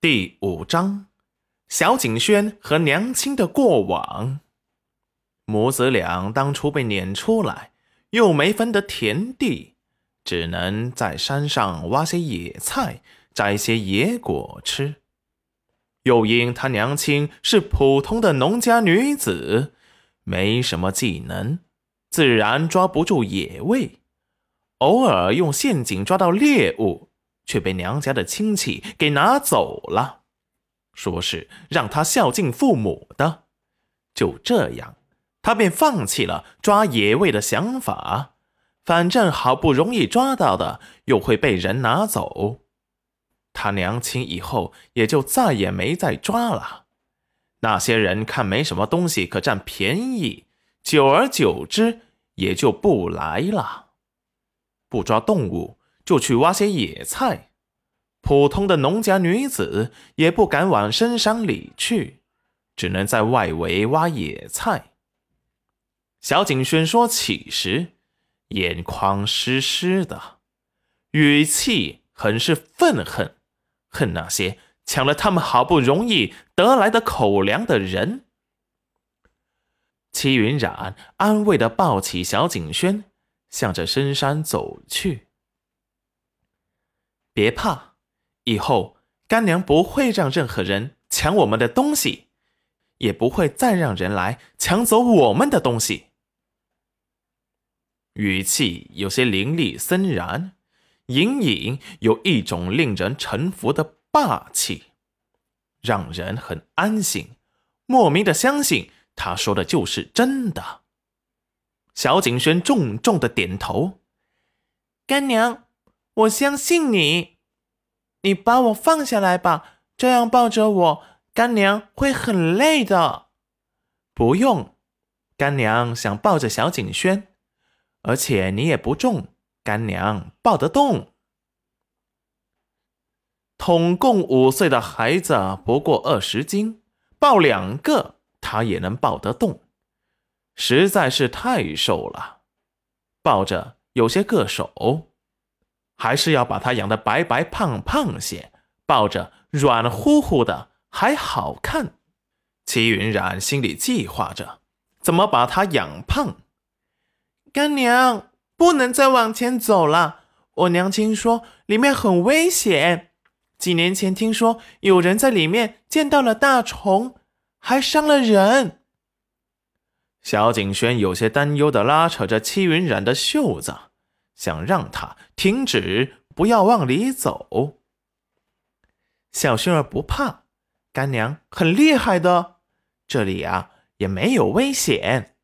第五章，小景轩和娘亲的过往。母子俩当初被撵出来，又没分得田地，只能在山上挖些野菜，摘些野果吃。又因他娘亲是普通的农家女子，没什么技能，自然抓不住野味，偶尔用陷阱抓到猎物。却被娘家的亲戚给拿走了，说是让他孝敬父母的。就这样，他便放弃了抓野味的想法。反正好不容易抓到的，又会被人拿走。他娘亲以后也就再也没再抓了。那些人看没什么东西可占便宜，久而久之也就不来了。不抓动物。就去挖些野菜，普通的农家女子也不敢往深山里去，只能在外围挖野菜。小景轩说起时，眼眶湿湿的，语气很是愤恨，恨那些抢了他们好不容易得来的口粮的人。齐云染安慰的抱起小景轩，向着深山走去。别怕，以后干娘不会让任何人抢我们的东西，也不会再让人来抢走我们的东西。语气有些凌厉森然，隐隐有一种令人臣服的霸气，让人很安心，莫名的相信他说的就是真的。小景轩重重的点头，干娘。我相信你，你把我放下来吧，这样抱着我，干娘会很累的。不用，干娘想抱着小景轩，而且你也不重，干娘抱得动。统共五岁的孩子不过二十斤，抱两个他也能抱得动，实在是太瘦了，抱着有些硌手。还是要把它养得白白胖胖些，抱着软乎乎的还好看。齐云染心里计划着怎么把它养胖。干娘不能再往前走了，我娘亲说里面很危险。几年前听说有人在里面见到了大虫，还伤了人。小景轩有些担忧的拉扯着戚云染的袖子。想让他停止，不要往里走。小薰儿不怕，干娘很厉害的，这里啊也没有危险。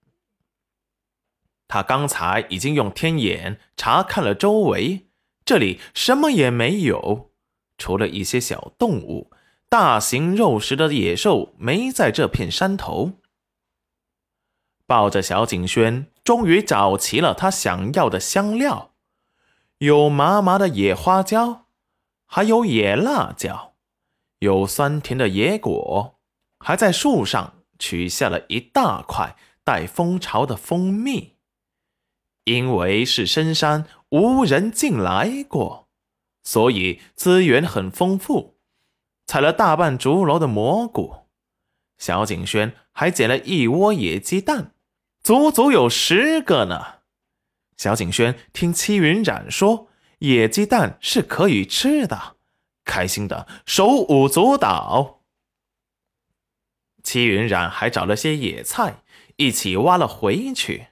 他刚才已经用天眼查看了周围，这里什么也没有，除了一些小动物，大型肉食的野兽没在这片山头。抱着小景轩，终于找齐了他想要的香料，有麻麻的野花椒，还有野辣椒，有酸甜的野果，还在树上取下了一大块带蜂巢的蜂蜜。因为是深山，无人进来过，所以资源很丰富。采了大半竹篓的蘑菇，小景轩还捡了一窝野鸡蛋。足足有十个呢。小景轩听戚云染说野鸡蛋是可以吃的，开心的手舞足蹈。戚云染还找了些野菜，一起挖了回去。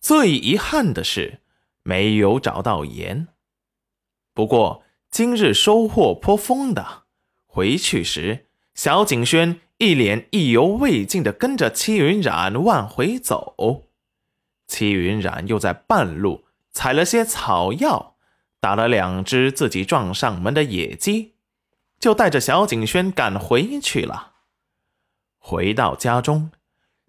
最遗憾的是没有找到盐。不过今日收获颇丰的。回去时，小景轩。一脸意犹未尽的跟着戚云染往回走，戚云染又在半路采了些草药，打了两只自己撞上门的野鸡，就带着小景轩赶回去了。回到家中，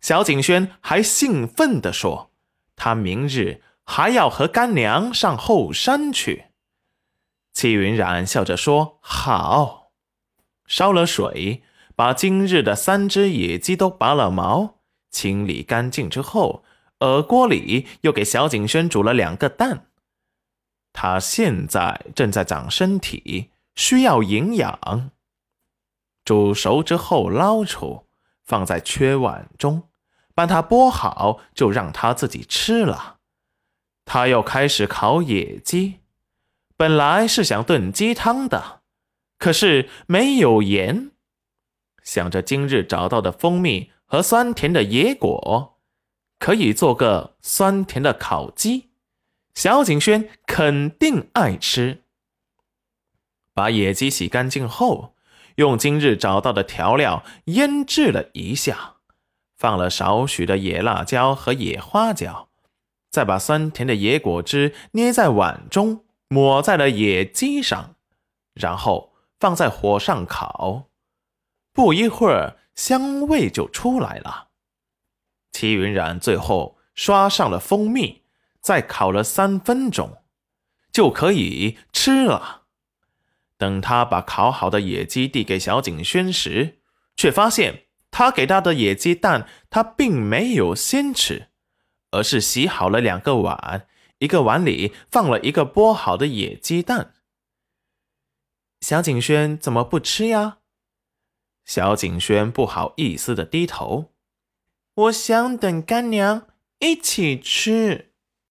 小景轩还兴奋地说：“他明日还要和干娘上后山去。”戚云染笑着说：“好。”烧了水。把今日的三只野鸡都拔了毛，清理干净之后，耳锅里又给小景轩煮了两个蛋。他现在正在长身体，需要营养，煮熟之后捞出，放在缺碗中，把它剥好，就让他自己吃了。他又开始烤野鸡，本来是想炖鸡汤的，可是没有盐。想着今日找到的蜂蜜和酸甜的野果，可以做个酸甜的烤鸡，小景轩肯定爱吃。把野鸡洗干净后，用今日找到的调料腌制了一下，放了少许的野辣椒和野花椒。再把酸甜的野果汁捏在碗中，抹在了野鸡上，然后放在火上烤。不一会儿，香味就出来了。齐云冉最后刷上了蜂蜜，再烤了三分钟，就可以吃了。等他把烤好的野鸡递给小景轩时，却发现他给他的野鸡蛋，他并没有先吃。而是洗好了两个碗，一个碗里放了一个剥好的野鸡蛋。小景轩怎么不吃呀？小景轩不好意思的低头，我想等干娘一起吃。